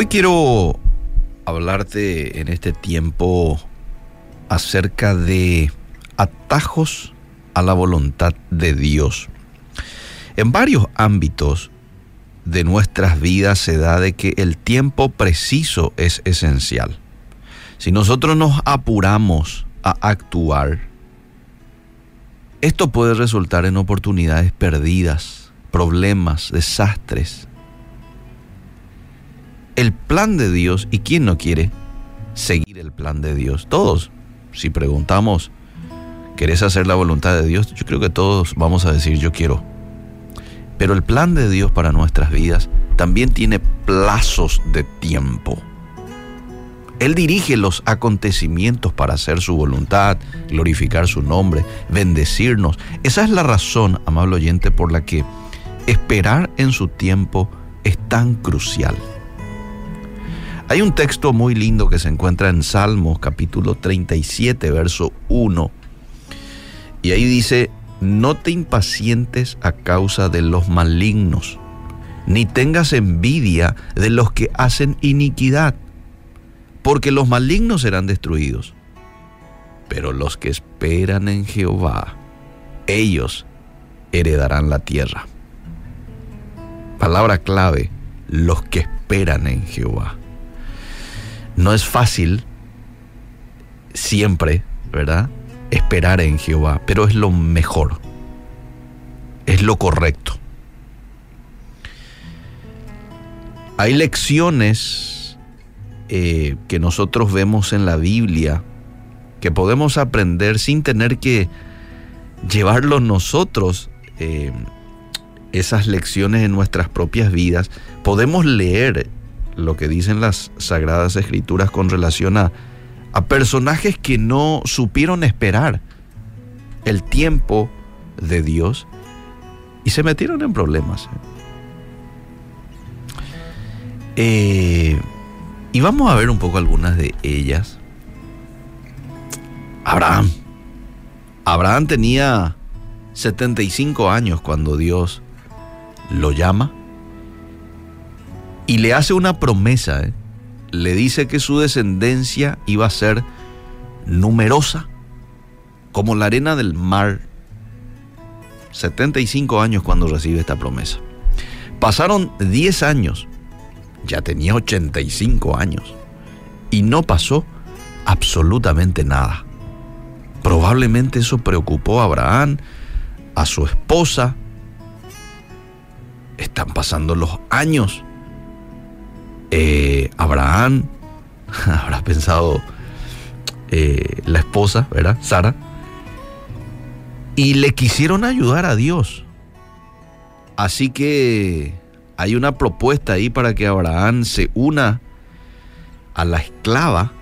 Hoy quiero hablarte en este tiempo acerca de atajos a la voluntad de Dios. En varios ámbitos de nuestras vidas se da de que el tiempo preciso es esencial. Si nosotros nos apuramos a actuar, esto puede resultar en oportunidades perdidas, problemas, desastres. El plan de Dios, ¿y quién no quiere seguir el plan de Dios? Todos. Si preguntamos, ¿querés hacer la voluntad de Dios? Yo creo que todos vamos a decir, yo quiero. Pero el plan de Dios para nuestras vidas también tiene plazos de tiempo. Él dirige los acontecimientos para hacer su voluntad, glorificar su nombre, bendecirnos. Esa es la razón, amable oyente, por la que esperar en su tiempo es tan crucial. Hay un texto muy lindo que se encuentra en Salmos capítulo 37, verso 1. Y ahí dice, no te impacientes a causa de los malignos, ni tengas envidia de los que hacen iniquidad porque los malignos serán destruidos. Pero los que esperan en Jehová, ellos heredarán la tierra. Palabra clave, los que esperan en Jehová. No es fácil siempre, ¿verdad? Esperar en Jehová, pero es lo mejor. Es lo correcto. Hay lecciones eh, que nosotros vemos en la Biblia, que podemos aprender sin tener que llevarlo nosotros, eh, esas lecciones en nuestras propias vidas, podemos leer lo que dicen las Sagradas Escrituras con relación a, a personajes que no supieron esperar el tiempo de Dios y se metieron en problemas. Eh, y vamos a ver un poco algunas de ellas. Abraham. Abraham tenía 75 años cuando Dios lo llama y le hace una promesa. ¿eh? Le dice que su descendencia iba a ser numerosa como la arena del mar. 75 años cuando recibe esta promesa. Pasaron 10 años ya tenía 85 años y no pasó absolutamente nada. Probablemente eso preocupó a Abraham, a su esposa. Están pasando los años. Eh, Abraham habrá pensado eh, la esposa, ¿verdad? Sara. Y le quisieron ayudar a Dios. Así que hay una propuesta ahí para que Abraham se una a la esclava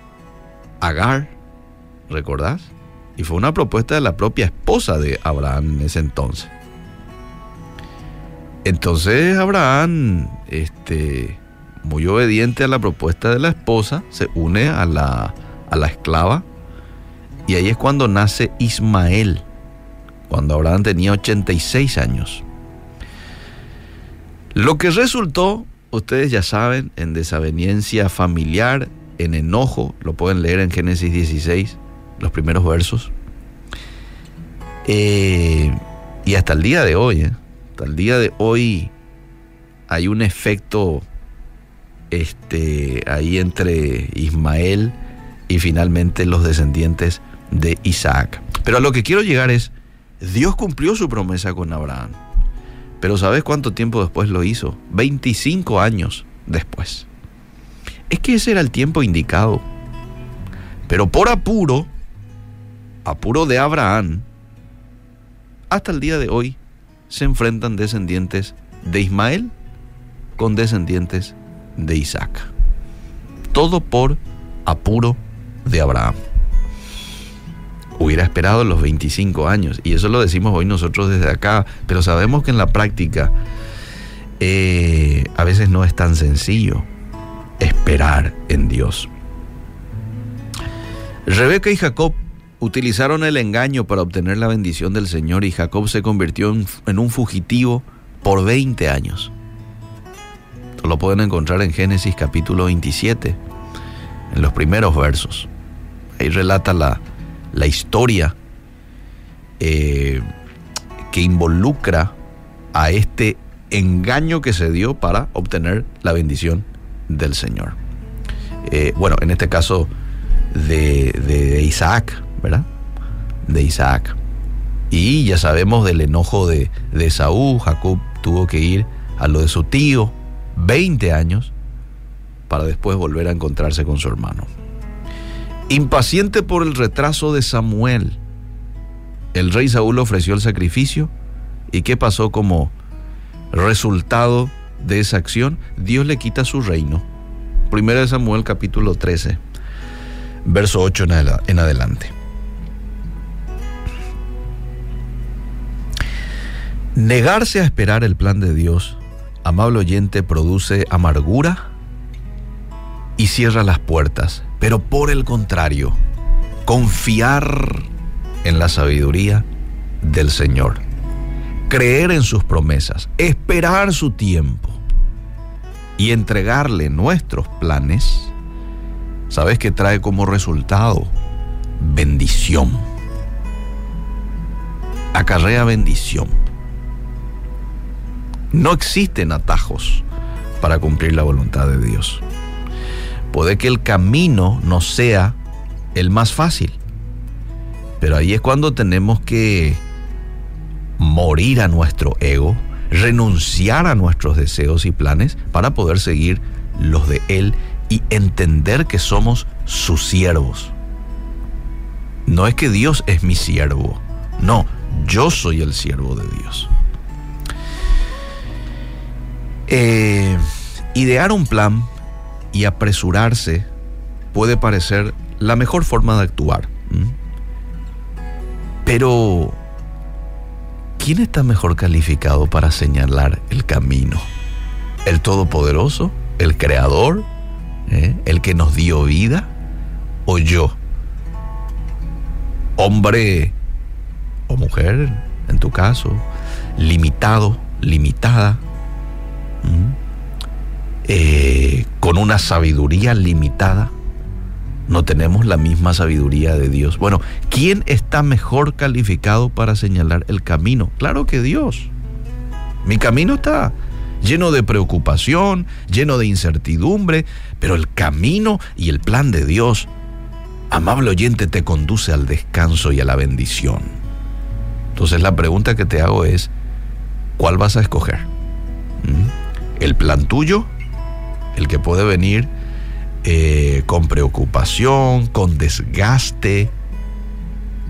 Agar, ¿recordás? Y fue una propuesta de la propia esposa de Abraham en ese entonces. Entonces Abraham, este, muy obediente a la propuesta de la esposa, se une a la, a la esclava y ahí es cuando nace Ismael, cuando Abraham tenía 86 años. Lo que resultó, ustedes ya saben, en desaveniencia familiar, en enojo, lo pueden leer en Génesis 16, los primeros versos. Eh, y hasta el día de hoy, eh, hasta el día de hoy hay un efecto este, ahí entre Ismael y finalmente los descendientes de Isaac. Pero a lo que quiero llegar es, Dios cumplió su promesa con Abraham. Pero ¿sabes cuánto tiempo después lo hizo? 25 años después. Es que ese era el tiempo indicado. Pero por apuro, apuro de Abraham, hasta el día de hoy se enfrentan descendientes de Ismael con descendientes de Isaac. Todo por apuro de Abraham hubiera esperado los 25 años. Y eso lo decimos hoy nosotros desde acá, pero sabemos que en la práctica eh, a veces no es tan sencillo esperar en Dios. Rebeca y Jacob utilizaron el engaño para obtener la bendición del Señor y Jacob se convirtió en, un fugitivo por 20 años. Lo pueden encontrar en Génesis capítulo 27, en los primeros versos. Ahí relata la, la historia eh, que involucra a este engaño que se dio para obtener la bendición del Señor. Eh, bueno, en este caso de, de, Isaac, ¿verdad? De Isaac. Y ya sabemos del enojo de, de Saúl, Jacob tuvo que ir a lo de su tío, 20 años, para después volver a encontrarse con su hermano. Impaciente por el retraso de Samuel, el rey Saúl ofreció el sacrificio y ¿qué pasó como resultado de esa acción? Dios le quita su reino. Primera de Samuel capítulo 13, verso 8 en adelante. Negarse a esperar el plan de Dios, amable oyente, produce amargura y cierra las puertas. Pero por el contrario, confiar en la sabiduría del Señor, creer en sus promesas, esperar su tiempo y entregarle nuestros planes, ¿sabes que trae como resultado? Bendición. Acarrea bendición. No existen atajos para cumplir la voluntad de Dios. Puede que el camino no sea el más fácil, pero ahí es cuando tenemos que morir a nuestro ego, renunciar a nuestros deseos y planes para poder seguir los de Él y entender que somos sus siervos. No es que Dios es mi siervo, no, yo soy el siervo de Dios. Eh, idear un plan y apresurarse puede parecer la mejor forma de actuar. Pero, ¿quién está mejor calificado para señalar el camino? ¿El Todopoderoso? ¿El Creador? ¿Eh? ¿El que nos dio vida? ¿O yo? Hombre o mujer, en tu caso, limitado, limitada, eh, con una sabiduría limitada, no tenemos la misma sabiduría de Dios. Bueno, ¿quién está mejor calificado para señalar el camino? Claro que Dios. Mi camino está lleno de preocupación, lleno de incertidumbre, pero el camino y el plan de Dios, amable oyente, te conduce al descanso y a la bendición. Entonces la pregunta que te hago es, ¿cuál vas a escoger? ¿Mm? ¿El plan tuyo? El que puede venir eh, con preocupación, con desgaste,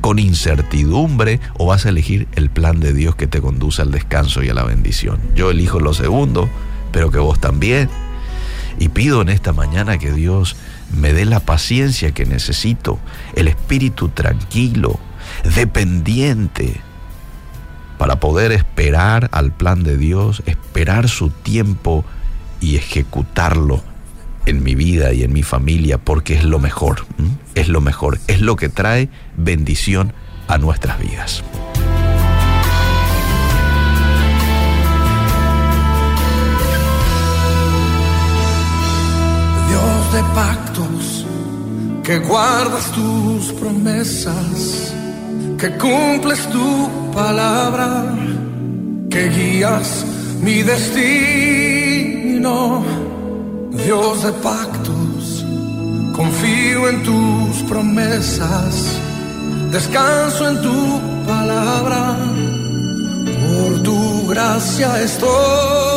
con incertidumbre, o vas a elegir el plan de Dios que te conduce al descanso y a la bendición. Yo elijo lo segundo, pero que vos también. Y pido en esta mañana que Dios me dé la paciencia que necesito, el espíritu tranquilo, dependiente, para poder esperar al plan de Dios, esperar su tiempo y ejecutarlo en mi vida y en mi familia porque es lo mejor, es lo mejor, es lo que trae bendición a nuestras vidas. Dios de pactos, que guardas tus promesas, que cumples tu palabra, que guías mi destino. Dios de pactos, confío en tus promesas, descanso en tu palabra, por tu gracia estoy